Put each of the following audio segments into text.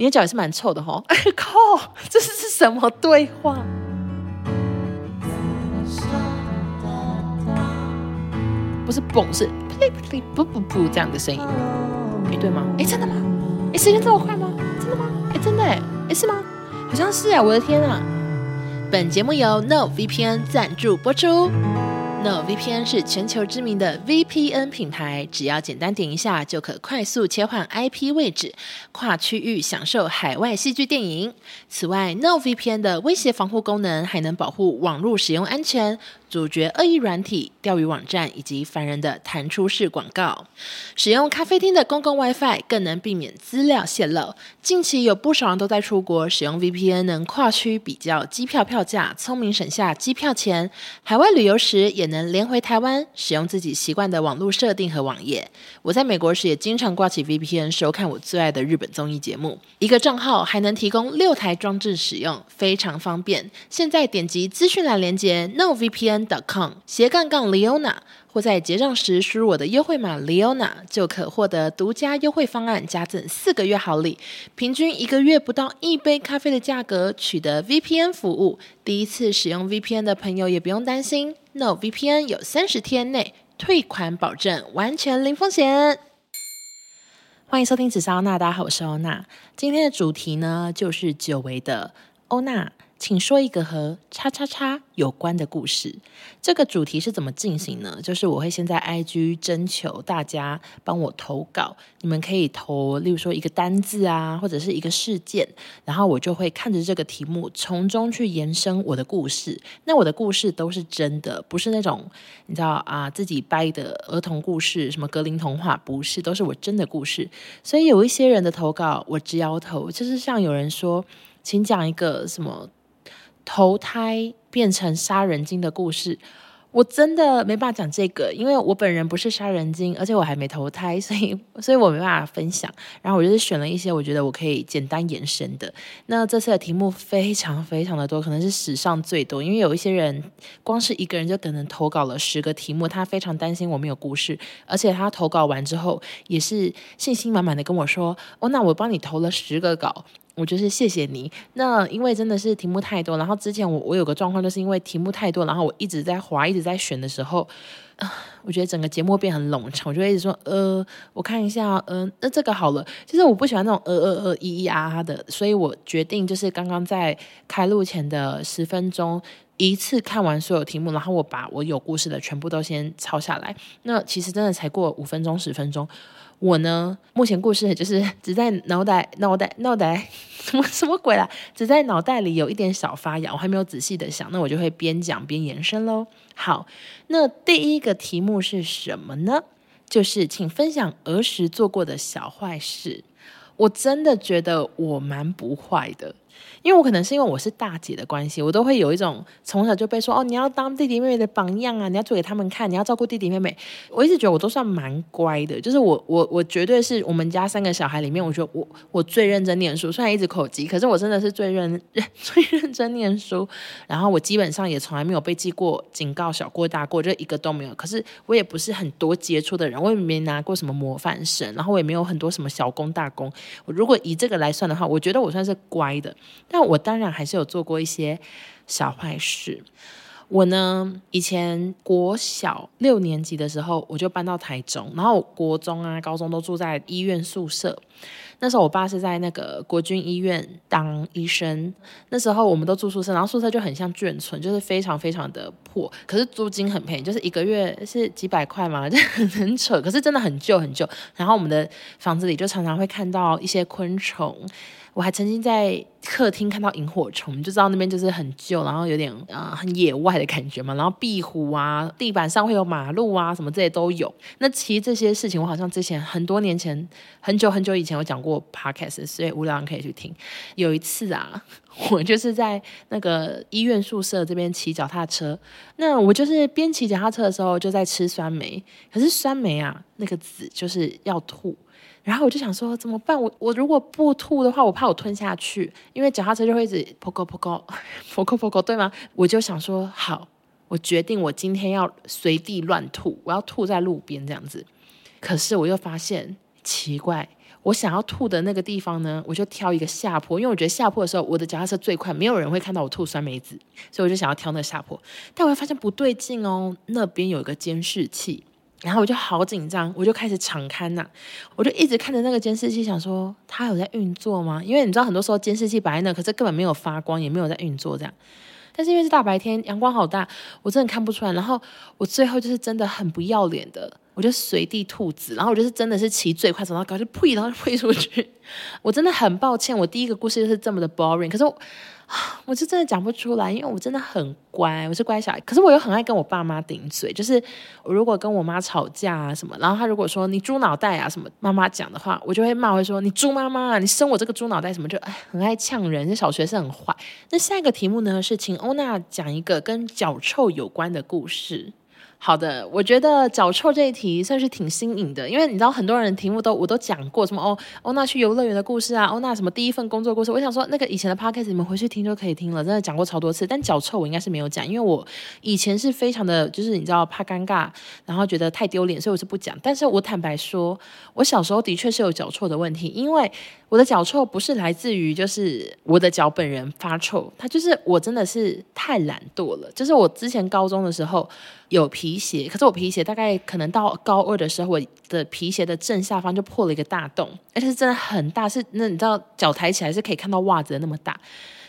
你的脚也是蛮臭的吼。哎靠，这是是什么对话？不是嘣，是噗噗噗噗噗这样的声音，哎对吗？哎真的吗？哎时间这么快吗？真的吗？哎真的哎，哎是吗？好像是哎，我的天啊！本节目由 NoVPN 赞助播出。NoVPN 是全球知名的 VPN 品牌，只要简单点一下，就可快速切换 IP 位置，跨区域享受海外戏剧电影。此外，NoVPN 的威胁防护功能还能保护网络使用安全。阻绝恶意软体、钓鱼网站以及烦人的弹出式广告。使用咖啡厅的公共 WiFi 更能避免资料泄漏。近期有不少人都在出国，使用 VPN 能跨区比较机票票价，聪明省下机票钱。海外旅游时也能连回台湾，使用自己习惯的网络设定和网页。我在美国时也经常挂起 VPN 收看我最爱的日本综艺节目。一个账号还能提供六台装置使用，非常方便。现在点击资讯栏连接 NoVPN。Com 斜杠杠 Leona，或在结账时输入我的优惠码 Leona，就可获得独家优惠方案，加赠四个月好礼，平均一个月不到一杯咖啡的价格取得 VPN 服务。第一次使用 VPN 的朋友也不用担心，NoVPN 有三十天内退款保证，完全零风险。欢迎收听紫砂欧娜，大家好，我是欧娜。今天的主题呢，就是久违的欧娜。请说一个和叉叉叉有关的故事。这个主题是怎么进行呢？就是我会先在 IG 征求大家帮我投稿，你们可以投，例如说一个单字啊，或者是一个事件，然后我就会看着这个题目，从中去延伸我的故事。那我的故事都是真的，不是那种你知道啊自己掰的儿童故事，什么格林童话，不是，都是我真的故事。所以有一些人的投稿，我直摇头，就是像有人说，请讲一个什么。投胎变成杀人精的故事，我真的没办法讲这个，因为我本人不是杀人精，而且我还没投胎，所以所以我没办法分享。然后我就是选了一些我觉得我可以简单延伸的。那这次的题目非常非常的多，可能是史上最多，因为有一些人光是一个人就可能投稿了十个题目，他非常担心我没有故事，而且他投稿完之后也是信心满满的跟我说：“哦，那我帮你投了十个稿。”我就是谢谢你。那因为真的是题目太多，然后之前我我有个状况，就是因为题目太多，然后我一直在划，一直在选的时候，我觉得整个节目变很冗长，我就一直说，呃，我看一下，嗯、呃，那这个好了。其实我不喜欢那种呃呃呃咿咿啊啊的，所以我决定就是刚刚在开录前的十分钟，一次看完所有题目，然后我把我有故事的全部都先抄下来。那其实真的才过五分钟、十分钟。我呢，目前故事就是 只在脑袋、脑袋、脑袋，什么什么鬼啦？只在脑袋里有一点小发痒，我还没有仔细的想，那我就会边讲边延伸喽。好，那第一个题目是什么呢？就是请分享儿时做过的小坏事。我真的觉得我蛮不坏的。因为我可能是因为我是大姐的关系，我都会有一种从小就被说哦，你要当弟弟妹妹的榜样啊，你要做给他们看，你要照顾弟弟妹妹。我一直觉得我都算蛮乖的，就是我我我绝对是我们家三个小孩里面，我觉得我我最认真念书，虽然一直口急，可是我真的是最认 最认真念书。然后我基本上也从来没有被记过警告、小过大过，就一个都没有。可是我也不是很多接触的人，我也没拿过什么模范生，然后我也没有很多什么小功大功。我如果以这个来算的话，我觉得我算是乖的。但我当然还是有做过一些小坏事。我呢，以前国小六年级的时候，我就搬到台中，然后国中啊、高中都住在医院宿舍。那时候我爸是在那个国军医院当医生。那时候我们都住宿舍，然后宿舍就很像眷村，就是非常非常的破，可是租金很便宜，就是一个月是几百块嘛，就很扯。可是真的很旧很旧。然后我们的房子里就常常会看到一些昆虫。我还曾经在客厅看到萤火虫，就知道那边就是很旧，然后有点啊、呃、很野外的感觉嘛。然后壁虎啊，地板上会有马路啊，什么这些都有。那其实这些事情，我好像之前很多年前，很久很久以前有讲过 podcast，所以无聊人可以去听。有一次啊，我就是在那个医院宿舍这边骑脚踏车，那我就是边骑脚踏车的时候就在吃酸梅，可是酸梅啊那个籽就是要吐。然后我就想说怎么办？我我如果不吐的话，我怕我吞下去，因为脚踏车就会一直扑口扑口 扑口扑口，对吗？我就想说好，我决定我今天要随地乱吐，我要吐在路边这样子。可是我又发现奇怪，我想要吐的那个地方呢，我就挑一个下坡，因为我觉得下坡的时候，我的脚踏车最快，没有人会看到我吐酸梅子，所以我就想要挑那个下坡。但我会发现不对劲哦，那边有一个监视器，然后我就好紧张，我就开始场勘呐，我就一直看着那个监视器，想说它有在运作吗？因为你知道，很多时候监视器摆在那，可是根本没有发光，也没有在运作这样。但是因为是大白天，阳光好大，我真的看不出来。然后我最后就是真的很不要脸的，我就随地吐纸，然后我就是真的是骑最快走到高就呸，然后就呸出去。我真的很抱歉，我第一个故事就是这么的 boring。可是我。就真的讲不出来，因为我真的很乖，我是乖小孩。可是我又很爱跟我爸妈顶嘴，就是我如果跟我妈吵架啊什么，然后她如果说你猪脑袋啊什么，妈妈讲的话，我就会骂，会说你猪妈妈啊，你生我这个猪脑袋什么，就很爱呛人。这小学生很坏。那下一个题目呢是请欧娜讲一个跟脚臭有关的故事。好的，我觉得脚臭这一题算是挺新颖的，因为你知道很多人题目都我都讲过，什么哦欧娜去游乐园的故事啊，欧娜什么第一份工作故事，我想说那个以前的 podcast 你们回去听就可以听了，真的讲过超多次。但脚臭我应该是没有讲，因为我以前是非常的，就是你知道怕尴尬，然后觉得太丢脸，所以我是不讲。但是我坦白说，我小时候的确是有脚臭的问题，因为我的脚臭不是来自于就是我的脚本人发臭，它就是我真的是太懒惰了，就是我之前高中的时候。有皮鞋，可是我皮鞋大概可能到高二的时候，我的皮鞋的正下方就破了一个大洞，而且是真的很大，是那你知道脚抬起来是可以看到袜子的那么大。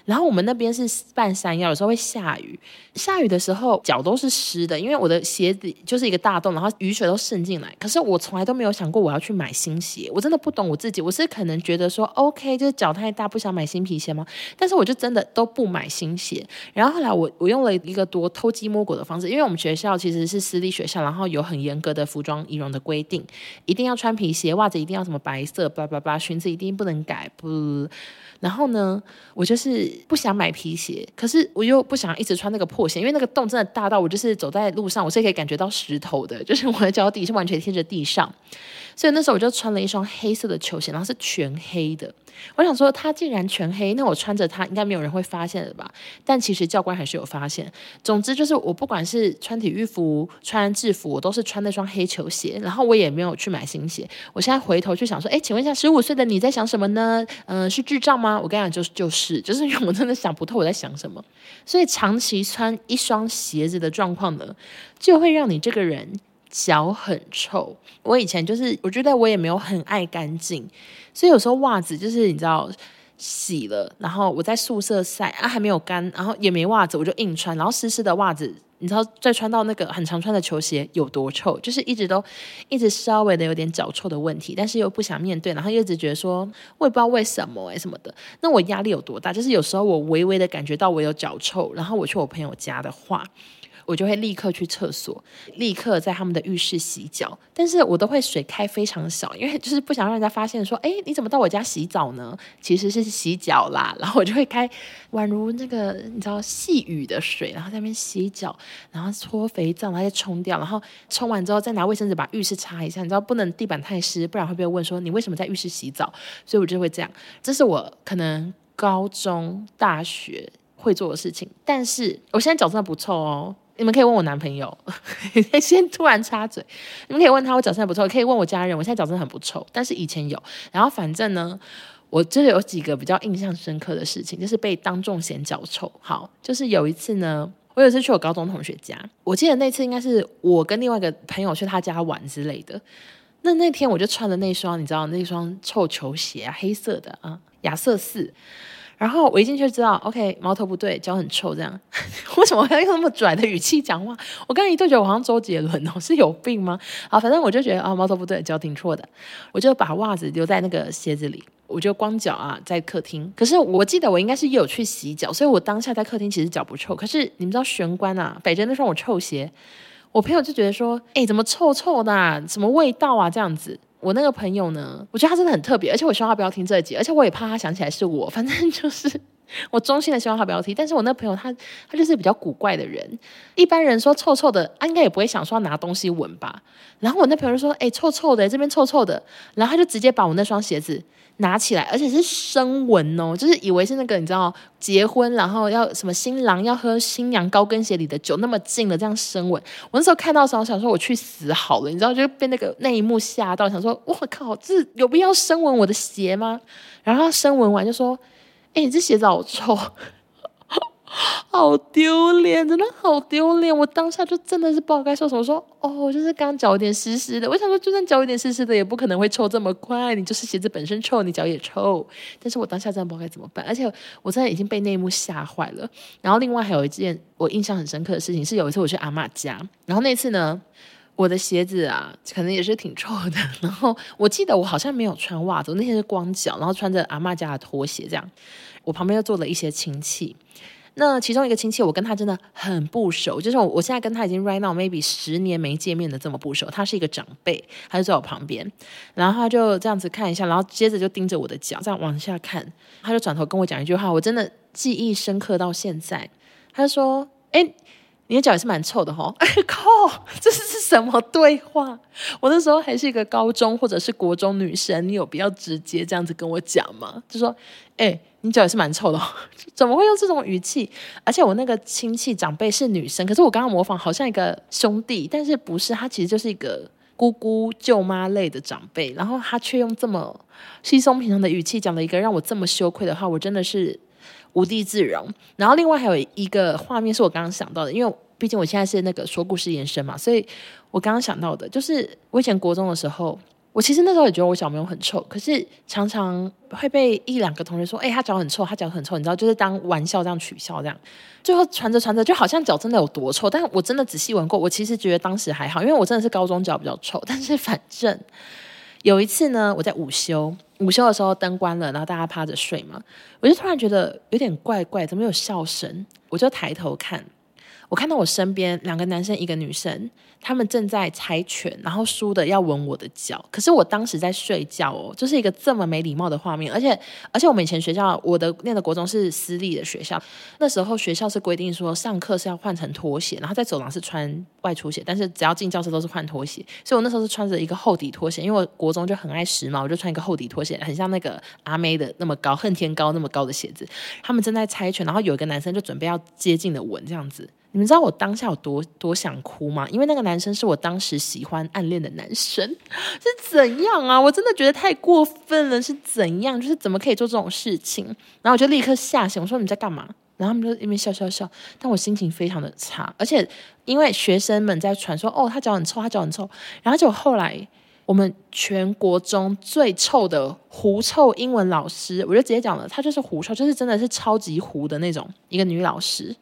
然后我们那边是半山腰，有时候会下雨。下雨的时候脚都是湿的，因为我的鞋子就是一个大洞，然后雨水都渗进来。可是我从来都没有想过我要去买新鞋，我真的不懂我自己。我是可能觉得说，OK，就是脚太大，不想买新皮鞋吗？但是我就真的都不买新鞋。然后后来我我用了一个多偷鸡摸狗的方式，因为我们学校其实是私立学校，然后有很严格的服装仪容的规定，一定要穿皮鞋，袜子一定要什么白色，叭叭叭，裙子一定不能改，不。然后呢，我就是不想买皮鞋，可是我又不想一直穿那个破鞋，因为那个洞真的大到我就是走在路上，我是可以感觉到石头的，就是我的脚底是完全贴着地上。所以那时候我就穿了一双黑色的球鞋，然后是全黑的。我想说，它竟然全黑，那我穿着它应该没有人会发现的吧？但其实教官还是有发现。总之就是，我不管是穿体育服、穿制服，我都是穿那双黑球鞋。然后我也没有去买新鞋。我现在回头去想说，哎，请问一下，十五岁的你在想什么呢？嗯、是智障吗？我跟你讲，就是就是，就是因为我真的想不透我在想什么。所以长期穿一双鞋子的状况呢，就会让你这个人。脚很臭，我以前就是，我觉得我也没有很爱干净，所以有时候袜子就是你知道洗了，然后我在宿舍晒啊还没有干，然后也没袜子，我就硬穿，然后湿湿的袜子，你知道再穿到那个很常穿的球鞋有多臭，就是一直都一直稍微的有点脚臭的问题，但是又不想面对，然后又一直觉得说我也不知道为什么哎什么的，那我压力有多大？就是有时候我微微的感觉到我有脚臭，然后我去我朋友家的话。我就会立刻去厕所，立刻在他们的浴室洗脚，但是我都会水开非常小，因为就是不想让人家发现说，哎，你怎么到我家洗澡呢？其实是洗脚啦。然后我就会开宛如那个你知道细雨的水，然后在那边洗脚，然后搓肥皂，然后再冲掉，然后冲完之后再拿卫生纸把浴室擦一下。你知道不能地板太湿，不然会被问说你为什么在浴室洗澡？所以我就会这样。这是我可能高中、大学会做的事情，但是我现在脚真的不臭哦。你们可以问我男朋友，先突然插嘴。你们可以问他，我脚真的不臭。可以问我家人，我现在脚真的很不臭，但是以前有。然后反正呢，我就是有几个比较印象深刻的事情，就是被当众嫌脚臭。好，就是有一次呢，我有一次去我高中同学家，我记得那次应该是我跟另外一个朋友去他家玩之类的。那那天我就穿了那双，你知道那双臭球鞋啊，黑色的啊，亚瑟士。然后我一进去就知道，OK，毛头不对，脚很臭，这样。为什么要用那么拽的语气讲话？我刚刚一度觉得我好像周杰伦哦，是有病吗？好，反正我就觉得啊，毛头不对，脚挺臭的，我就把袜子留在那个鞋子里，我就光脚啊在客厅。可是我记得我应该是有去洗脚，所以我当下在客厅其实脚不臭。可是你们知道玄关啊，摆着那双我臭鞋，我朋友就觉得说，哎，怎么臭臭的啊？什么味道啊？这样子。我那个朋友呢，我觉得他真的很特别，而且我希望他不要听这一集，而且我也怕他想起来是我。反正 就是我衷心的希望他不要听。但是我那朋友他他就是比较古怪的人，一般人说臭臭的，他应该也不会想说拿东西闻吧。然后我那朋友说：“哎、臭臭的，这边臭臭的。”然后他就直接把我那双鞋子拿起来，而且是声纹哦，就是以为是那个你知道结婚然后要什么新郎要喝新娘高跟鞋里的酒那么近的这样声纹。我那时候看到的时候想说我去死好了，你知道就被那个那一幕吓到，想说我靠，这有必要声纹我的鞋吗？然后他声纹完就说：“哎，你这鞋子好臭。”好丢脸，真的好丢脸！我当下就真的是不知道该说什么。我说哦，就是刚脚有点湿湿的。我想说，就算脚有点湿湿的，也不可能会臭这么快。你就是鞋子本身臭，你脚也臭。但是我当下真的不知道该怎么办，而且我真的已经被那一幕吓坏了。然后另外还有一件我印象很深刻的事情，是有一次我去阿嬷家，然后那次呢，我的鞋子啊，可能也是挺臭的。然后我记得我好像没有穿袜子，我那天是光脚，然后穿着阿嬷家的拖鞋这样。我旁边又坐了一些亲戚。那其中一个亲戚，我跟他真的很不熟，就是我我现在跟他已经 right now maybe 十年没见面的这么不熟。他是一个长辈，他就在我旁边，然后他就这样子看一下，然后接着就盯着我的脚，这样往下看，他就转头跟我讲一句话，我真的记忆深刻到现在。他说：“哎，你的脚也是蛮臭的吼。”靠，这是是什么对话？我那时候还是一个高中或者是国中女生，你有必要直接这样子跟我讲吗？就说：“哎。”你脚也是蛮臭的哦，怎么会用这种语气？而且我那个亲戚长辈是女生，可是我刚刚模仿好像一个兄弟，但是不是，他其实就是一个姑姑、舅妈类的长辈，然后他却用这么稀松平常的语气讲了一个让我这么羞愧的话，我真的是无地自容。然后另外还有一个画面是我刚刚想到的，因为毕竟我现在是那个说故事延伸嘛，所以我刚刚想到的就是我以前国中的时候。我其实那时候也觉得我小朋友很臭，可是常常会被一两个同学说：“哎、他脚很臭，他脚很臭。”你知道，就是当玩笑这样取笑这样。最后传着传着，就好像脚真的有多臭。但我真的仔细闻过，我其实觉得当时还好，因为我真的是高中脚比较臭。但是反正有一次呢，我在午休，午休的时候灯关了，然后大家趴着睡嘛，我就突然觉得有点怪怪，怎么有笑声？我就抬头看。我看到我身边两个男生，一个女生，他们正在猜拳，然后输的要吻我的脚。可是我当时在睡觉哦，就是一个这么没礼貌的画面。而且，而且我们以前学校，我的念的国中是私立的学校，那时候学校是规定说上课是要换成拖鞋，然后在走廊是穿外出鞋，但是只要进教室都是换拖鞋。所以我那时候是穿着一个厚底拖鞋，因为我国中就很爱时髦，我就穿一个厚底拖鞋，很像那个阿妹的那么高，恨天高那么高的鞋子。他们正在猜拳，然后有一个男生就准备要接近的吻这样子。你们知道我当下有多多想哭吗？因为那个男生是我当时喜欢暗恋的男生，是怎样啊？我真的觉得太过分了，是怎样？就是怎么可以做这种事情？然后我就立刻吓醒，我说你在干嘛？然后他们就一边笑笑笑，但我心情非常的差，而且因为学生们在传说哦，他脚很臭，他脚很臭，然后就后来我们全国中最臭的狐臭英文老师，我就直接讲了，他就是狐臭，就是真的是超级狐的那种一个女老师。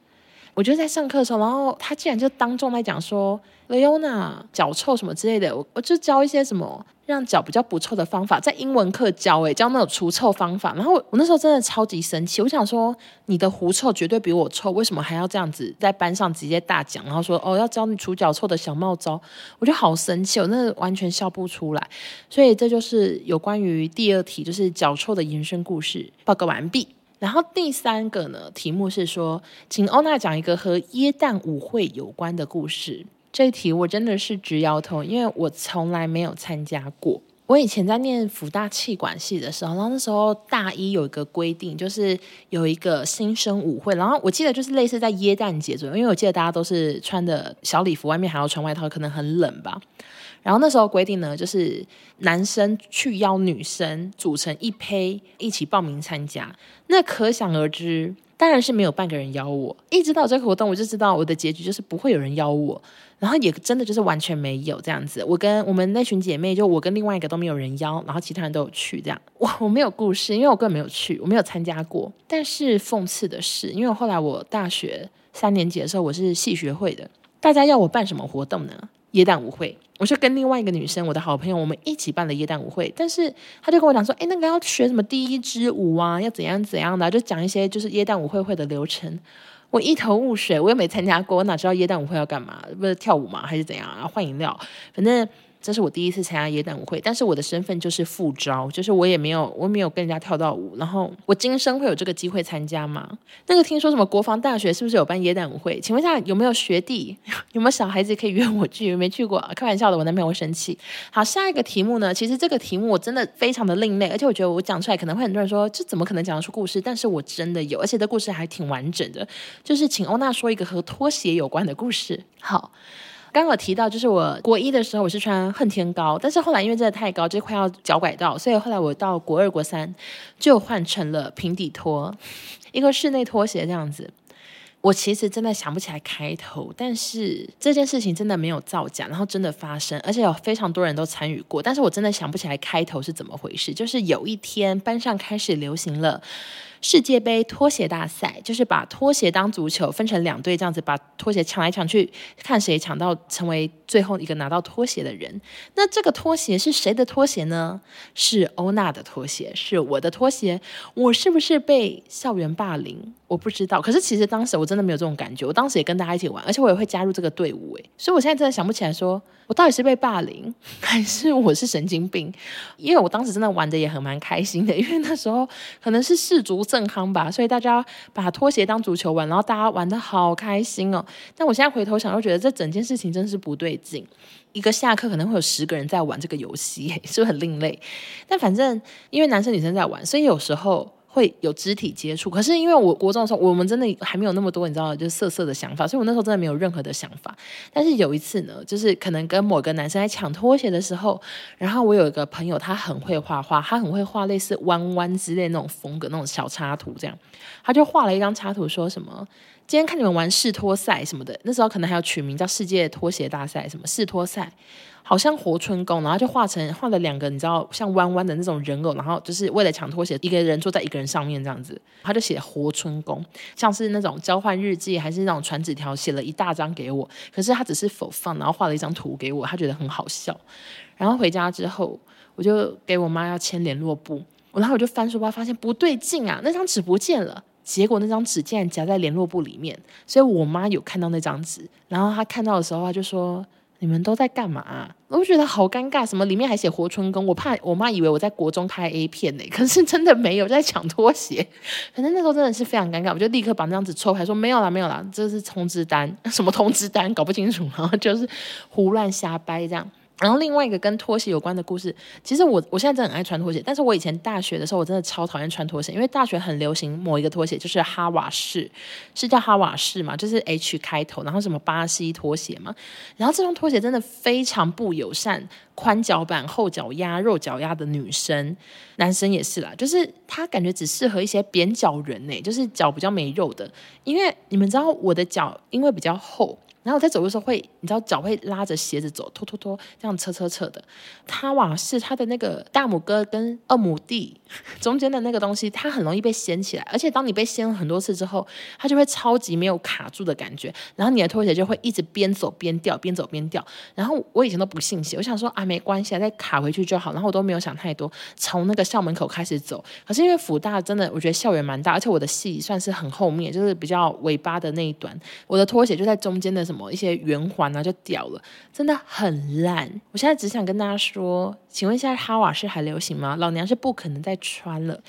我就在上课的时候，然后他竟然就当众来讲说雷欧娜脚臭什么之类的，我我就教一些什么让脚比较不臭的方法，在英文课教诶，教那种除臭方法。然后我，我那时候真的超级生气，我想说你的狐臭绝对比我臭，为什么还要这样子在班上直接大讲？然后说哦要教你除脚臭的小妙招，我就好生气，我真的完全笑不出来。所以这就是有关于第二题，就是脚臭的延伸故事报告完毕。然后第三个呢，题目是说，请欧娜讲一个和耶诞舞会有关的故事。这一题我真的是直摇头，因为我从来没有参加过。我以前在念福大气管系的时候，然后那时候大一有一个规定，就是有一个新生舞会，然后我记得就是类似在耶诞节左右，因为我记得大家都是穿的小礼服，外面还要穿外套，可能很冷吧。然后那时候规定呢，就是男生去邀女生组成一胚一起报名参加。那可想而知，当然是没有半个人邀我。一直到这个活动，我就知道我的结局就是不会有人邀我。然后也真的就是完全没有这样子。我跟我们那群姐妹，就我跟另外一个都没有人邀，然后其他人都有去这样。我 我没有故事，因为我根本没有去，我没有参加过。但是讽刺的是，因为后来我大学三年级的时候，我是系学会的，大家要我办什么活动呢？耶诞舞会，我就跟另外一个女生，我的好朋友，我们一起办了耶诞舞会。但是她就跟我讲说，哎，那个要学什么第一支舞啊，要怎样怎样的，就讲一些就是耶诞舞会会的流程。我一头雾水，我又没参加过，我哪知道耶诞舞会要干嘛？不是跳舞嘛？还是怎样啊？换饮料？反正这是我第一次参加耶诞舞会，但是我的身份就是副招，就是我也没有我没有跟人家跳到舞，然后我今生会有这个机会参加吗？那个听说什么国防大学是不是有办耶诞舞会？请问一下有没有学弟，有没有小孩子可以约我去？有没去过，开玩笑的，我男朋友会生气。好，下一个题目呢？其实这个题目我真的非常的另类，而且我觉得我讲出来可能会很多人说这怎么可能讲得出故事？但是我真的有，而且这故事还挺完整的，就是请欧娜说一个和拖鞋有关的故事。好。刚刚有提到，就是我国一的时候我是穿恨天高，但是后来因为真的太高，就快要脚拐到，所以后来我到国二、国三就换成了平底拖，一个室内拖鞋这样子。我其实真的想不起来开头，但是这件事情真的没有造假，然后真的发生，而且有非常多人都参与过，但是我真的想不起来开头是怎么回事。就是有一天班上开始流行了。世界杯拖鞋大赛就是把拖鞋当足球，分成两队这样子，把拖鞋抢来抢去，看谁抢到成为最后一个拿到拖鞋的人。那这个拖鞋是谁的拖鞋呢？是欧娜的拖鞋，是我的拖鞋。我是不是被校园霸凌？我不知道。可是其实当时我真的没有这种感觉，我当时也跟大家一起玩，而且我也会加入这个队伍。诶，所以我现在真的想不起来说，我到底是被霸凌，还是我是神经病？因为我当时真的玩的也很蛮开心的，因为那时候可能是世足。正康吧，所以大家把拖鞋当足球玩，然后大家玩得好开心哦。但我现在回头想，又觉得这整件事情真是不对劲。一个下课可能会有十个人在玩这个游戏，是不是很另类？但反正因为男生女生在玩，所以有时候。会有肢体接触，可是因为我国中的时候，我们真的还没有那么多，你知道，就是色色的想法，所以我那时候真的没有任何的想法。但是有一次呢，就是可能跟某个男生在抢拖鞋的时候，然后我有一个朋友，他很会画画，他很会画类似弯弯之类那种风格那种小插图，这样，他就画了一张插图，说什么今天看你们玩世拖赛什么的，那时候可能还要取名叫世界拖鞋大赛，什么世拖赛。好像活春宫，然后就画成画了两个，你知道像弯弯的那种人偶，然后就是为了抢拖鞋，一个人坐在一个人上面这样子，他就写活春宫，像是那种交换日记还是那种传纸条，写了一大张给我，可是他只是否放然后画了一张图给我，他觉得很好笑。然后回家之后，我就给我妈要签联络簿，然后我就翻书包，发现不对劲啊，那张纸不见了，结果那张纸竟然夹在联络簿里面，所以我妈有看到那张纸，然后她看到的时候，她就说。你们都在干嘛啊？我觉得好尴尬，什么里面还写活春宫，我怕我妈以为我在国中拍 A 片呢，可是真的没有在抢拖鞋。反正那时候真的是非常尴尬，我就立刻把那张纸抽开，说没有啦，没有啦，这是通知单，什么通知单，搞不清楚，然后就是胡乱瞎掰这样。然后另外一个跟拖鞋有关的故事，其实我我现在真的很爱穿拖鞋，但是我以前大学的时候我真的超讨厌穿拖鞋，因为大学很流行某一个拖鞋，就是哈瓦士，是叫哈瓦士嘛，就是 H 开头，然后什么巴西拖鞋嘛，然后这双拖鞋真的非常不友善，宽脚板、后脚丫、肉脚丫的女生，男生也是啦，就是它感觉只适合一些扁脚人呢，就是脚比较没肉的，因为你们知道我的脚因为比较厚。然后我在走的时候会，你知道脚会拉着鞋子走，拖拖拖，这样扯扯扯的。它哇是它的那个大拇哥跟二拇弟中间的那个东西，它很容易被掀起来，而且当你被掀了很多次之后，它就会超级没有卡住的感觉，然后你的拖鞋就会一直边走边掉，边走边掉。然后我以前都不信邪，我想说啊没关系啊，再卡回去就好。然后我都没有想太多，从那个校门口开始走。可是因为辅大真的，我觉得校园蛮大，而且我的系算是很后面，就是比较尾巴的那一端，我的拖鞋就在中间的。什么一些圆环啊就掉了，真的很烂。我现在只想跟大家说，请问一下哈瓦是还流行吗？老娘是不可能再穿了。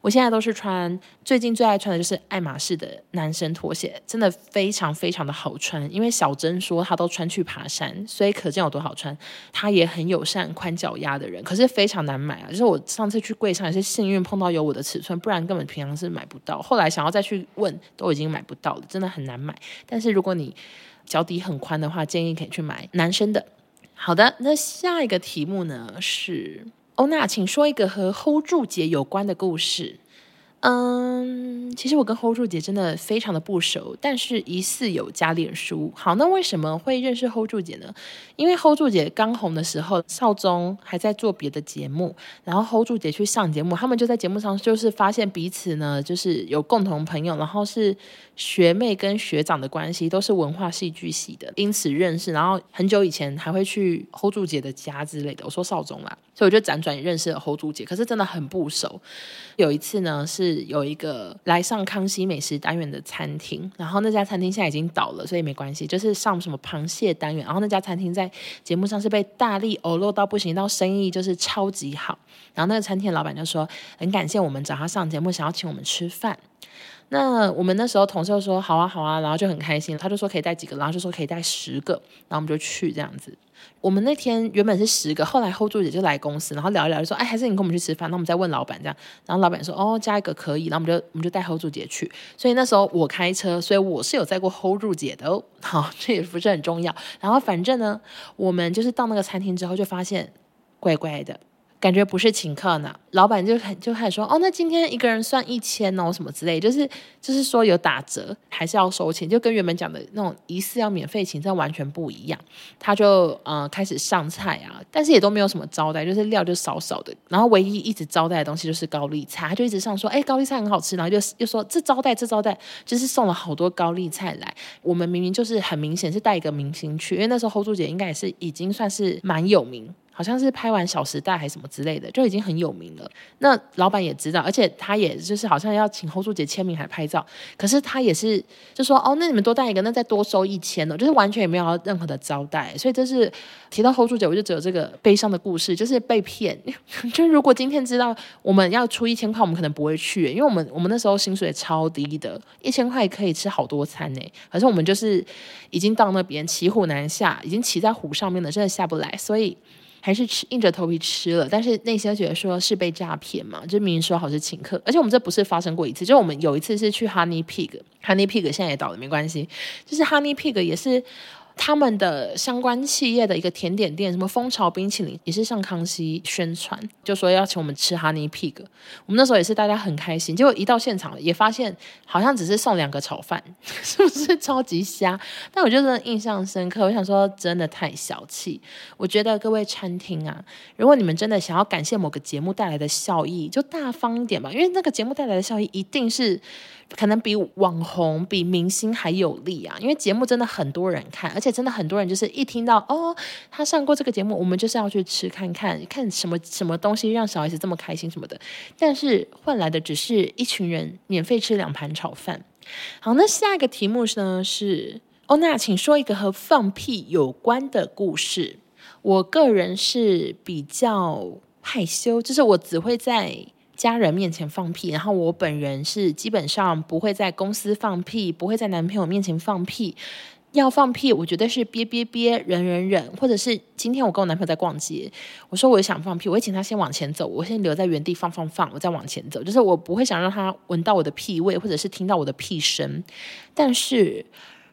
我现在都是穿，最近最爱穿的就是爱马仕的男生拖鞋，真的非常非常的好穿。因为小珍说她都穿去爬山，所以可见有多好穿。她也很友善，宽脚丫的人，可是非常难买啊。就是我上次去柜上也是幸运碰到有我的尺寸，不然根本平常是买不到。后来想要再去问，都已经买不到了，真的很难买。但是如果你脚底很宽的话，建议可以去买男生的。好的，那下一个题目呢是欧娜，请说一个和 hold 住姐有关的故事。嗯，其实我跟 hold 住姐真的非常的不熟，但是疑似有加脸书。好，那为什么会认识 hold 住姐呢？因为 hold 住姐刚红的时候，少宗还在做别的节目，然后 hold 住姐去上节目，他们就在节目上就是发现彼此呢，就是有共同朋友，然后是学妹跟学长的关系，都是文化戏剧系的，因此认识，然后很久以前还会去 hold 住姐的家之类的。我说少宗啦。所以我就辗转也认识了侯主姐，可是真的很不熟。有一次呢，是有一个来上康熙美食单元的餐厅，然后那家餐厅现在已经倒了，所以没关系，就是上什么螃蟹单元，然后那家餐厅在节目上是被大力欧露到不行，到生意就是超级好。然后那个餐厅老板就说很感谢我们找他上节目，想要请我们吃饭。那我们那时候同事就说好啊好啊，然后就很开心，他就说可以带几个，然后就说可以带十个，然后我们就去这样子。我们那天原本是十个，后来 hold 住姐就来公司，然后聊一聊就说，哎，还是你跟我们去吃饭，那我们再问老板这样。然后老板说，哦，加一个可以，然后我们就我们就带 hold 住姐去。所以那时候我开车，所以我是有载过 hold 住姐的哦。好，这也不是很重要。然后反正呢，我们就是到那个餐厅之后，就发现怪怪的。感觉不是请客呢，老板就很就开始说，哦，那今天一个人算一千哦，什么之类，就是就是说有打折，还是要收钱，就跟原本讲的那种疑似要免费请，这完全不一样。他就呃开始上菜啊，但是也都没有什么招待，就是料就少少的，然后唯一一直招待的东西就是高丽菜，他就一直上说，哎，高丽菜很好吃，然后就又说这招待这招待，就是送了好多高丽菜来。我们明明就是很明显是带一个明星去，因为那时候 hold 住姐应该也是已经算是蛮有名。好像是拍完《小时代》还是什么之类的，就已经很有名了。那老板也知道，而且他也就是好像要请 hold 住姐签名还拍照，可是他也是就说哦，那你们多带一个，那再多收一千哦，就是完全也没有任何的招待。所以这是提到 hold 住姐，我就只有这个悲伤的故事，就是被骗。就如果今天知道我们要出一千块，我们可能不会去，因为我们我们那时候薪水超低的，一千块可以吃好多餐呢。可是我们就是已经到那边骑虎难下，已经骑在虎上面了，真的下不来，所以。还是吃硬着头皮吃了，但是内心觉得说是被诈骗嘛，就明明说好是请客，而且我们这不是发生过一次，就我们有一次是去 Honey Pig，Honey Pig 现在也倒了，没关系，就是 Honey Pig 也是。他们的相关企业的一个甜点店，什么蜂巢冰淇淋，也是上康熙宣传，就说要请我们吃哈尼 Pig。我们那时候也是大家很开心，结果一到现场也发现好像只是送两个炒饭，是不是超级瞎？但我觉得印象深刻。我想说，真的太小气。我觉得各位餐厅啊，如果你们真的想要感谢某个节目带来的效益，就大方一点吧，因为那个节目带来的效益一定是。可能比网红、比明星还有利啊！因为节目真的很多人看，而且真的很多人就是一听到哦，他上过这个节目，我们就是要去吃看看，看什么什么东西让小孩子这么开心什么的。但是换来的只是一群人免费吃两盘炒饭。好，那下一个题目呢是欧娜，请说一个和放屁有关的故事。我个人是比较害羞，就是我只会在。家人面前放屁，然后我本人是基本上不会在公司放屁，不会在男朋友面前放屁。要放屁，我觉得是憋憋憋，忍忍忍，或者是今天我跟我男朋友在逛街，我说我想放屁，我会请他先往前走，我先留在原地放放放，我再往前走，就是我不会想让他闻到我的屁味，或者是听到我的屁声。但是。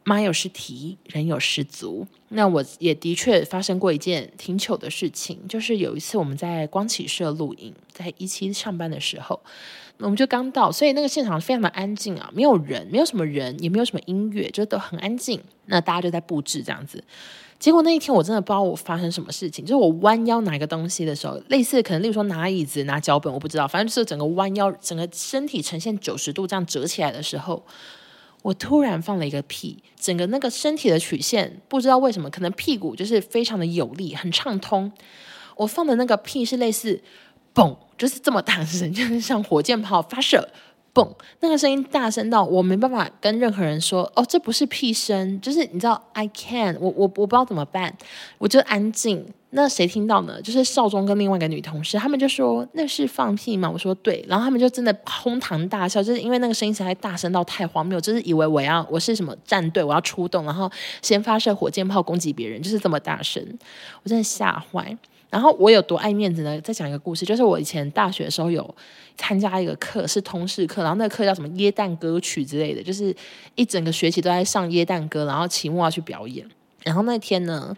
马有失蹄，人有失足。那我也的确发生过一件挺糗的事情，就是有一次我们在光启社录影，在一期上班的时候，我们就刚到，所以那个现场非常的安静啊，没有人，没有什么人，也没有什么音乐，就都很安静。那大家就在布置这样子。结果那一天我真的不知道我发生什么事情，就是我弯腰拿一个东西的时候，类似可能例如说拿椅子、拿脚本，我不知道，反正就是整个弯腰，整个身体呈现九十度这样折起来的时候。我突然放了一个屁，整个那个身体的曲线不知道为什么，可能屁股就是非常的有力，很畅通。我放的那个屁是类似嘣，就是这么大声，就是像火箭炮发射。嘣！那个声音大声到我没办法跟任何人说哦，这不是屁声，就是你知道，I can，我我我不知道怎么办，我就安静。那谁听到呢？就是少中跟另外一个女同事，他们就说那是放屁吗？我说对，然后他们就真的哄堂大笑，就是因为那个声音实在大声到太荒谬，就是以为我要我是什么战队，我要出动，然后先发射火箭炮攻击别人，就是这么大声，我真的吓坏。然后我有多爱面子呢？再讲一个故事，就是我以前大学的时候有参加一个课，是通识课，然后那个课叫什么耶诞歌曲之类的，就是一整个学期都在上耶诞歌，然后期末要去表演。然后那天呢，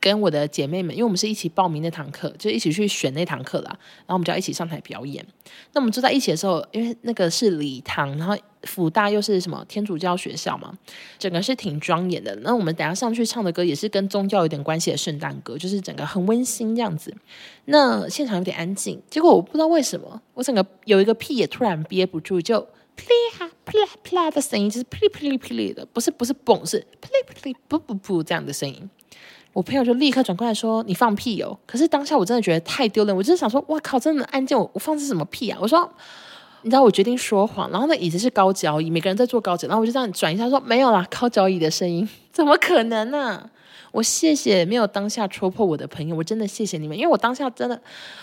跟我的姐妹们，因为我们是一起报名那堂课，就一起去选那堂课啦。然后我们就要一起上台表演。那我们坐在一起的时候，因为那个是礼堂，然后。辅大又是什么天主教学校嘛，整个是挺庄严的。那我们等下上去唱的歌也是跟宗教有点关系的圣诞歌，就是整个很温馨这样子。那现场有点安静，结果我不知道为什么，我整个有一个屁也突然憋不住，就噼里啪啦啪啦的声音，就是噼里噼里噼里的，不是不是嘣，是噼里噼里噗噗噗这样的声音。我朋友就立刻转过来说：“你放屁哦！”可是当下我真的觉得太丢人，我就是想说：“哇靠，真的安静！我我放的是什么屁啊？”我说：“你知道，我决定说谎。”然后那椅子是高脚椅，每个人在坐高脚，然后我就这样转一下说：“没有啦，高脚椅的声音，怎么可能呢、？”我谢谢没有当下戳破我的朋友，我真的谢谢你们，因为我当下真的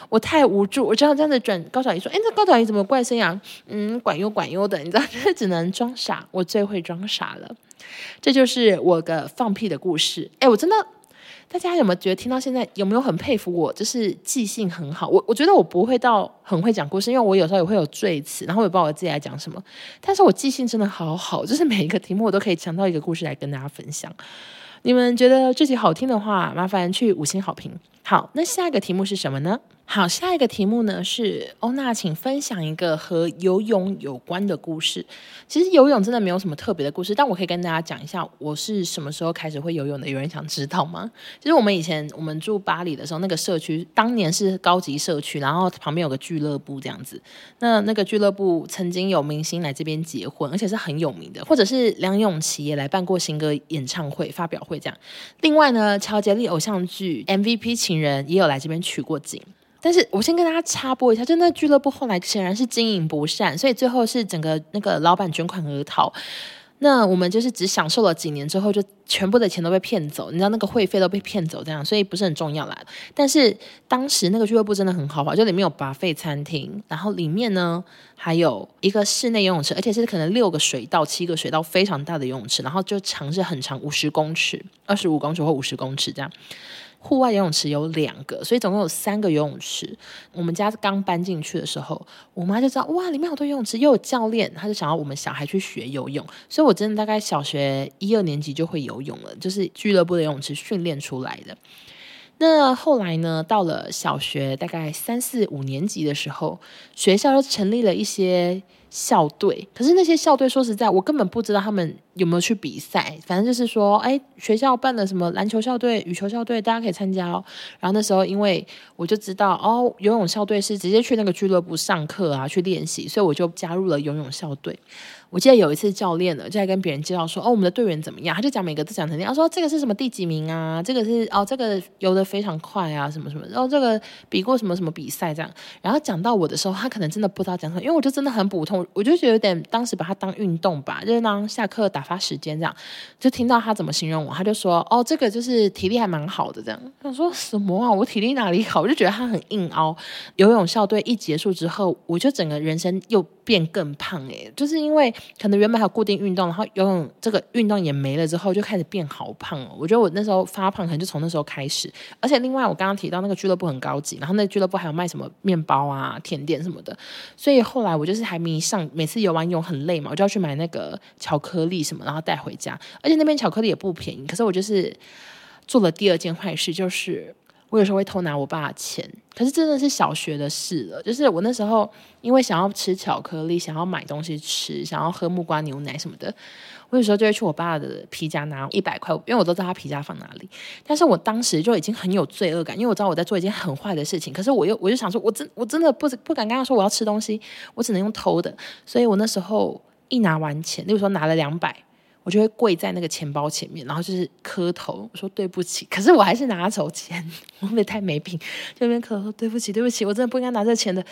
我太无助，我只好这样子转高脚椅说：“哎，这高脚椅怎么怪声呀？”嗯，管用管用的，你知道，这 只能装傻，我最会装傻了。这就是我的放屁的故事。哎，我真的，大家有没有觉得听到现在有没有很佩服我？就是记性很好。我我觉得我不会到很会讲故事，因为我有时候也会有赘词，然后也不知道我自己在讲什么。但是我记性真的好好，就是每一个题目我都可以想到一个故事来跟大家分享。你们觉得这集好听的话，麻烦去五星好评。好，那下一个题目是什么呢？好，下一个题目呢是欧娜，请分享一个和游泳有关的故事。其实游泳真的没有什么特别的故事，但我可以跟大家讲一下我是什么时候开始会游泳的。有人想知道吗？其实我们以前我们住巴黎的时候，那个社区当年是高级社区，然后旁边有个俱乐部这样子。那那个俱乐部曾经有明星来这边结婚，而且是很有名的，或者是梁咏琪也来办过新歌演唱会、发表会这样。另外呢，乔杰利偶像剧 MVP 人也有来这边取过景。但是我先跟大家插播一下，就那俱乐部后来显然是经营不善，所以最后是整个那个老板卷款而逃。那我们就是只享受了几年之后，就全部的钱都被骗走，你知道那个会费都被骗走，这样，所以不是很重要啦。但是当时那个俱乐部真的很豪华，就里面有 buffet 餐厅，然后里面呢还有一个室内游泳池，而且是可能六个水道、七个水道，非常大的游泳池，然后就长是很长，五十公尺、二十五公尺或五十公尺这样。户外游泳池有两个，所以总共有三个游泳池。我们家刚搬进去的时候，我妈就知道哇，里面好多游泳池，又有教练，她就想要我们小孩去学游泳。所以我真的大概小学一二年级就会游泳了，就是俱乐部的游泳池训练出来的。那后来呢，到了小学大概三四五年级的时候，学校就成立了一些。校队，可是那些校队说实在，我根本不知道他们有没有去比赛。反正就是说，哎，学校办的什么篮球校队、羽球校队，大家可以参加哦。然后那时候，因为我就知道，哦，游泳校队是直接去那个俱乐部上课啊，去练习，所以我就加入了游泳校队。我记得有一次教练呢，就在跟别人介绍说，哦，我们的队员怎么样？他就讲每个都讲成那样，他说这个是什么第几名啊？这个是哦，这个游得非常快啊，什么什么，然后这个比过什么什么比赛这样。然后讲到我的时候，他可能真的不知道讲什么，因为我就真的很普通，我就觉得有点当时把它当运动吧，就是当下课打发时间这样。就听到他怎么形容我，他就说，哦，这个就是体力还蛮好的这样。他说什么啊？我体力哪里好？我就觉得他很硬凹。游泳校队一结束之后，我就整个人生又。变更胖诶、就是因为可能原本还有固定运动，然后游泳这个运动也没了之后，就开始变好胖哦。我觉得我那时候发胖可能就从那时候开始，而且另外我刚刚提到那个俱乐部很高级，然后那俱乐部还有卖什么面包啊、甜点什么的，所以后来我就是还迷上，每次游完泳很累嘛，我就要去买那个巧克力什么，然后带回家，而且那边巧克力也不便宜。可是我就是做了第二件坏事，就是。我有时候会偷拿我爸的钱，可是真的是小学的事了。就是我那时候因为想要吃巧克力，想要买东西吃，想要喝木瓜牛奶什么的，我有时候就会去我爸的皮夹拿一百块，因为我都知道他皮夹放哪里。但是我当时就已经很有罪恶感，因为我知道我在做一件很坏的事情。可是我又我就想说，我真我真的不不敢跟他说我要吃东西，我只能用偷的。所以我那时候一拿完钱，例如说拿了两百。我就会跪在那个钱包前面，然后就是磕头，我说对不起。可是我还是拿走钱，我会不会太没品？就那边磕头说对不起，对不起，我真的不应该拿这钱的。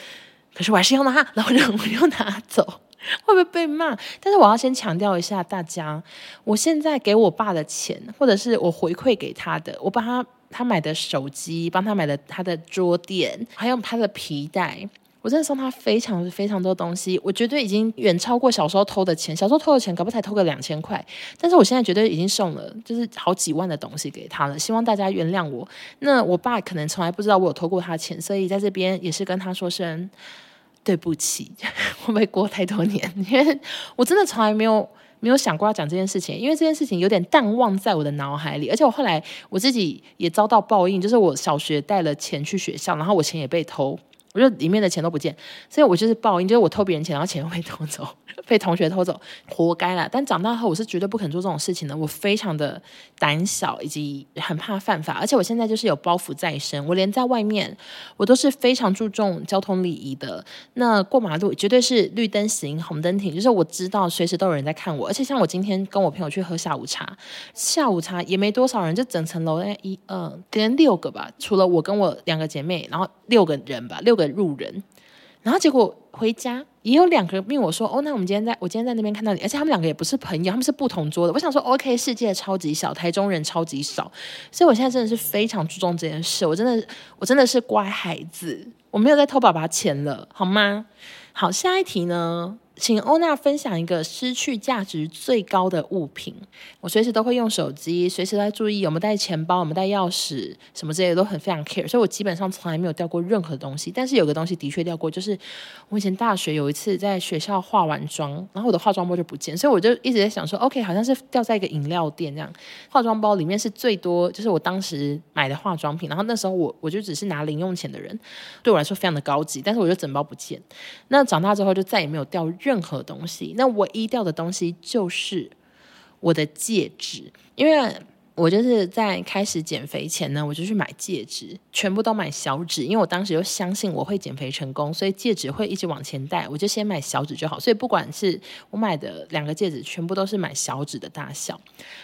可是我还是要拿，然后我就我就拿走，会不会被骂？但是我要先强调一下，大家，我现在给我爸的钱，或者是我回馈给他的，我帮他他买的手机，帮他买的他的桌垫，还有他的皮带。我真的送他非常非常多东西，我绝对已经远超过小时候偷的钱。小时候偷的钱，搞不才偷个两千块，但是我现在绝对已经送了，就是好几万的东西给他了。希望大家原谅我。那我爸可能从来不知道我有偷过他钱，所以在这边也是跟他说声对不起。会不会过太多年？因为我真的从来没有没有想过要讲这件事情，因为这件事情有点淡忘在我的脑海里。而且我后来我自己也遭到报应，就是我小学带了钱去学校，然后我钱也被偷。我就里面的钱都不见，所以我就是报应，就是我偷别人钱，然后钱会偷走，被同学偷走，活该啦。但长大后，我是绝对不肯做这种事情的。我非常的胆小，以及很怕犯法，而且我现在就是有包袱在身，我连在外面，我都是非常注重交通礼仪的。那过马路绝对是绿灯行，红灯停，就是我知道随时都有人在看我。而且像我今天跟我朋友去喝下午茶，下午茶也没多少人，就整层楼那一二，可能六个吧，除了我跟我两个姐妹，然后六个人吧，六个。路人，然后结果回家也有两个人命我说，哦，那我们今天在我今天在那边看到你，而且他们两个也不是朋友，他们是不同桌的。我想说，OK，世界超级小，台中人超级少，所以我现在真的是非常注重这件事。我真的，我真的是乖孩子，我没有在偷爸爸钱了，好吗？好，下一题呢？请欧娜分享一个失去价值最高的物品。我随时都会用手机，随时都在注意有没有带钱包，有没有带钥匙，什么之类的都很非常 care。所以我基本上从来没有掉过任何东西。但是有个东西的确掉过，就是我以前大学有一次在学校化完妆，然后我的化妆包就不见，所以我就一直在想说，OK，好像是掉在一个饮料店这样。化妆包里面是最多，就是我当时买的化妆品。然后那时候我我就只是拿零用钱的人，对我来说非常的高级。但是我就整包不见。那长大之后就再也没有掉任何东西，那我一掉的东西就是我的戒指，因为。我就是在开始减肥前呢，我就去买戒指，全部都买小指，因为我当时就相信我会减肥成功，所以戒指会一直往前带，我就先买小指就好。所以不管是我买的两个戒指，全部都是买小指的大小。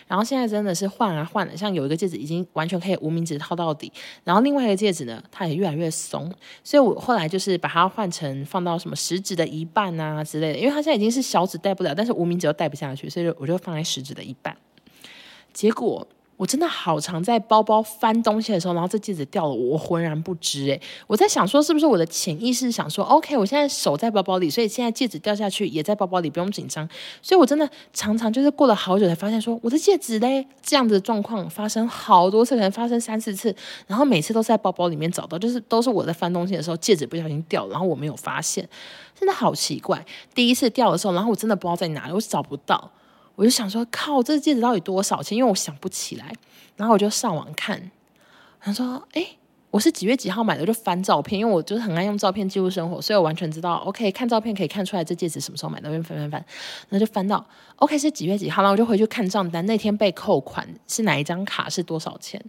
然后现在真的是换啊换了，像有一个戒指已经完全可以无名指套到底，然后另外一个戒指呢，它也越来越松，所以我后来就是把它换成放到什么食指的一半啊之类的，因为它现在已经是小指戴不了，但是无名指又戴不下去，所以我就放在食指的一半，结果。我真的好常在包包翻东西的时候，然后这戒指掉了，我浑然不知诶，我在想说，是不是我的潜意识想说，OK，我现在手在包包里，所以现在戒指掉下去也在包包里，不用紧张。所以我真的常常就是过了好久才发现说，我的戒指嘞，这样的状况发生好多次，可能发生三四次，然后每次都是在包包里面找到，就是都是我在翻东西的时候，戒指不小心掉了，然后我没有发现，真的好奇怪。第一次掉的时候，然后我真的不知道在哪里，我找不到。我就想说，靠，这戒指到底多少钱？因为我想不起来，然后我就上网看，他说，哎，我是几月几号买的？我就翻照片，因为我就是很爱用照片记录生活，所以我完全知道，OK，看照片可以看出来这戒指什么时候买的。我就翻翻翻，然后就翻到，OK 是几月几号，然后我就回去看账单，那天被扣款是哪一张卡，是多少钱？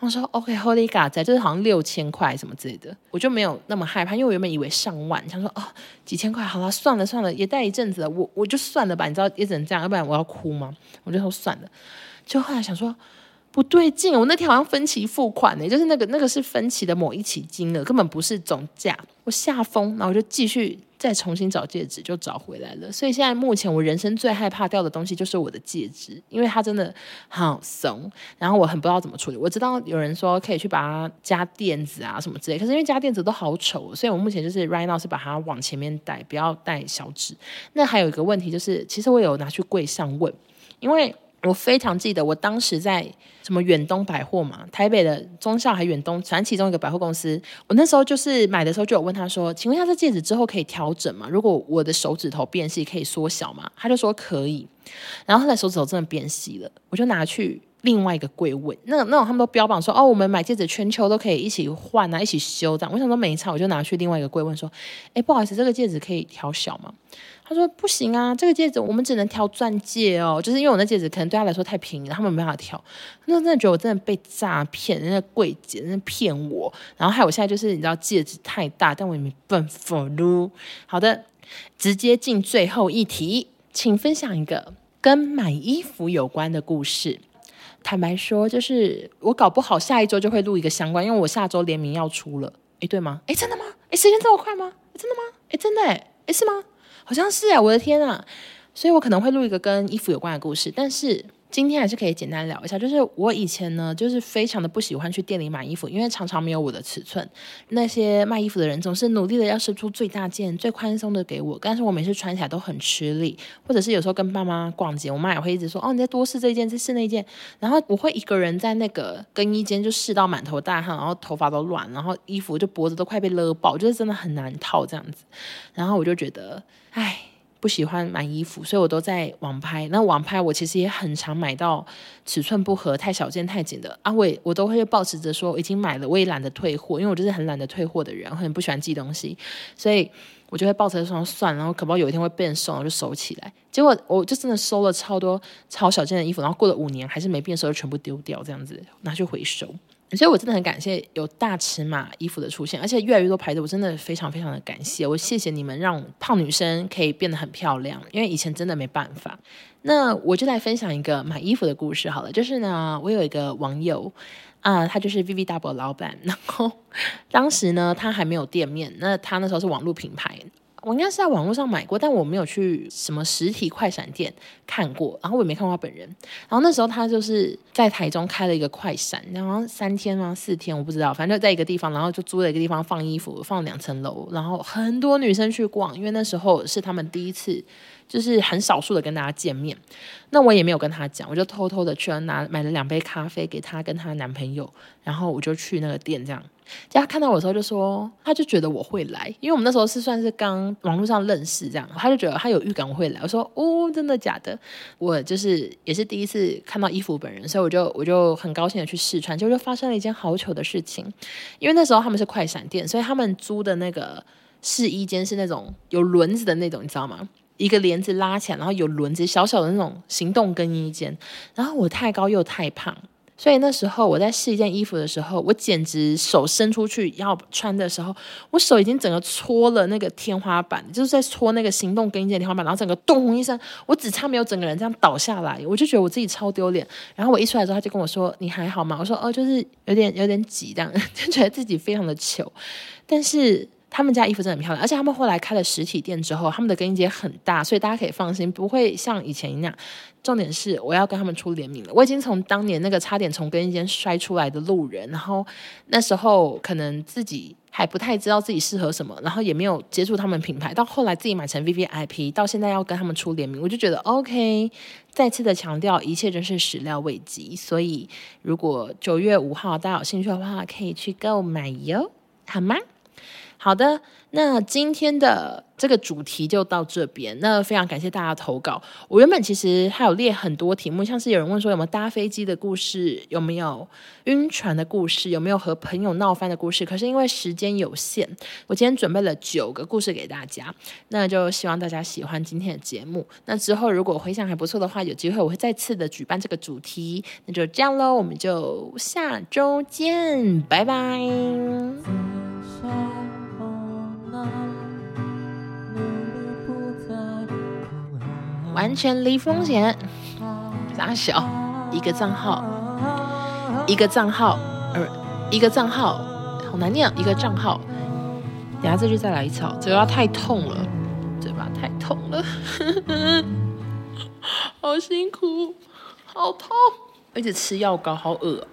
我说 OK，Holy God，在就是好像六千块什么之类的，我就没有那么害怕，因为我原本以为上万，想说、哦、几千块，好了，算了算了，也戴一阵子了，我我就算了吧，你知道也只能这样，要不然我要哭吗？我就说算了，就后来想说不对劲，我那天好像分期付款呢，就是那个那个是分期的某一期金额，根本不是总价，我吓疯，然后我就继续。再重新找戒指就找回来了，所以现在目前我人生最害怕掉的东西就是我的戒指，因为它真的好怂，然后我很不知道怎么处理。我知道有人说可以去把它加垫子啊什么之类，可是因为加垫子都好丑，所以我目前就是 right now 是把它往前面戴，不要戴小指。那还有一个问题就是，其实我有拿去柜上问，因为。我非常记得，我当时在什么远东百货嘛，台北的中校还远东，反正其中一个百货公司。我那时候就是买的时候就有问他说：“请问一下，这戒指之后可以调整吗？如果我的手指头变细，可以缩小吗？”他就说可以。然后他的手指头真的变细了，我就拿去另外一个柜问。那那种他们都标榜说：“哦，我们买戒指全球都可以一起换啊，一起修这样。”我想说没差，我就拿去另外一个柜问说：“哎，不好意思，这个戒指可以调小吗？”他说不行啊，这个戒指我们只能调钻戒哦，就是因为我那戒指可能对他来说太便宜了，他们没办法调。那真的觉得我真的被诈骗，人家柜姐真的骗我，然后害我现在就是你知道戒指太大，但我也没办法撸。好的，直接进最后一题，请分享一个跟买衣服有关的故事。坦白说，就是我搞不好下一周就会录一个相关，因为我下周联名要出了，诶，对吗？诶，真的吗？诶，时间这么快吗？真的吗？诶，真的诶，诶，是吗？好像是诶，我的天啊！所以我可能会录一个跟衣服有关的故事，但是今天还是可以简单聊一下。就是我以前呢，就是非常的不喜欢去店里买衣服，因为常常没有我的尺寸。那些卖衣服的人总是努力的要试出最大件、最宽松的给我，但是我每次穿起来都很吃力。或者是有时候跟爸妈逛街，我妈也会一直说：“哦，你再多试这件，再试那件。”然后我会一个人在那个更衣间就试到满头大汗，然后头发都乱，然后衣服就脖子都快被勒爆，就是真的很难套这样子。然后我就觉得。唉，不喜欢买衣服，所以我都在网拍。那网拍我其实也很常买到尺寸不合、太小件、太紧的啊，我我都会抱持着说我已经买了，我也懒得退货，因为我就是很懒得退货的人，我很不喜欢寄东西，所以我就会抱持着说算，然后可不有一天会变瘦，我就收起来。结果我就真的收了超多超小件的衣服，然后过了五年还是没变瘦，就全部丢掉，这样子拿去回收。所以，我真的很感谢有大尺码衣服的出现，而且越来越多牌子，我真的非常非常的感谢。我谢谢你们，让胖女生可以变得很漂亮，因为以前真的没办法。那我就来分享一个买衣服的故事好了。就是呢，我有一个网友啊、他就是 VVW 老板，然后 当时呢，他还没有店面，那他那时候是网络品牌。我应该是在网络上买过，但我没有去什么实体快闪店看过，然后我也没看过他本人。然后那时候他就是在台中开了一个快闪，然后三天吗？四天我不知道，反正就在一个地方，然后就租了一个地方放衣服，放两层楼，然后很多女生去逛，因为那时候是他们第一次。就是很少数的跟大家见面，那我也没有跟他讲，我就偷偷的去了拿买了两杯咖啡给他跟他男朋友，然后我就去那个店这样，就他看到我的时候就说，他就觉得我会来，因为我们那时候是算是刚网络上认识这样，他就觉得他有预感我会来，我说哦，真的假的？我就是也是第一次看到衣服本人，所以我就我就很高兴的去试穿，结果就发生了一件好糗的事情，因为那时候他们是快闪店，所以他们租的那个试衣间是那种有轮子的那种，你知道吗？一个帘子拉起来，然后有轮子，小小的那种行动更衣间。然后我太高又太胖，所以那时候我在试一件衣服的时候，我简直手伸出去要穿的时候，我手已经整个搓了那个天花板，就是在搓那个行动更衣的天花板，然后整个咚一声，我只差没有整个人这样倒下来，我就觉得我自己超丢脸。然后我一出来之后，他就跟我说：“你还好吗？”我说：“哦，就是有点有点挤，这样就觉得自己非常的糗。”但是。他们家衣服真的很漂亮，而且他们后来开了实体店之后，他们的更衣间很大，所以大家可以放心，不会像以前一样。重点是我要跟他们出联名了。我已经从当年那个差点从更衣间摔出来的路人，然后那时候可能自己还不太知道自己适合什么，然后也没有接触他们品牌，到后来自己买成 VVIP，到现在要跟他们出联名，我就觉得 OK。再次的强调，一切真是始料未及。所以如果九月五号大家有兴趣的话，可以去购买哟，好吗？好的，那今天的这个主题就到这边。那非常感谢大家投稿。我原本其实还有列很多题目，像是有人问说有没有搭飞机的故事，有没有晕船的故事，有没有和朋友闹翻的故事。可是因为时间有限，我今天准备了九个故事给大家。那就希望大家喜欢今天的节目。那之后如果回响还不错的话，有机会我会再次的举办这个主题。那就这样喽，我们就下周见，拜拜。完全零风险，大小一个账号，一个账号，呃，一个账号，好难念，一个账号。等下这句再来一次，嘴巴太痛了，嘴巴太痛了，好辛苦，好痛，一直吃药膏，好饿。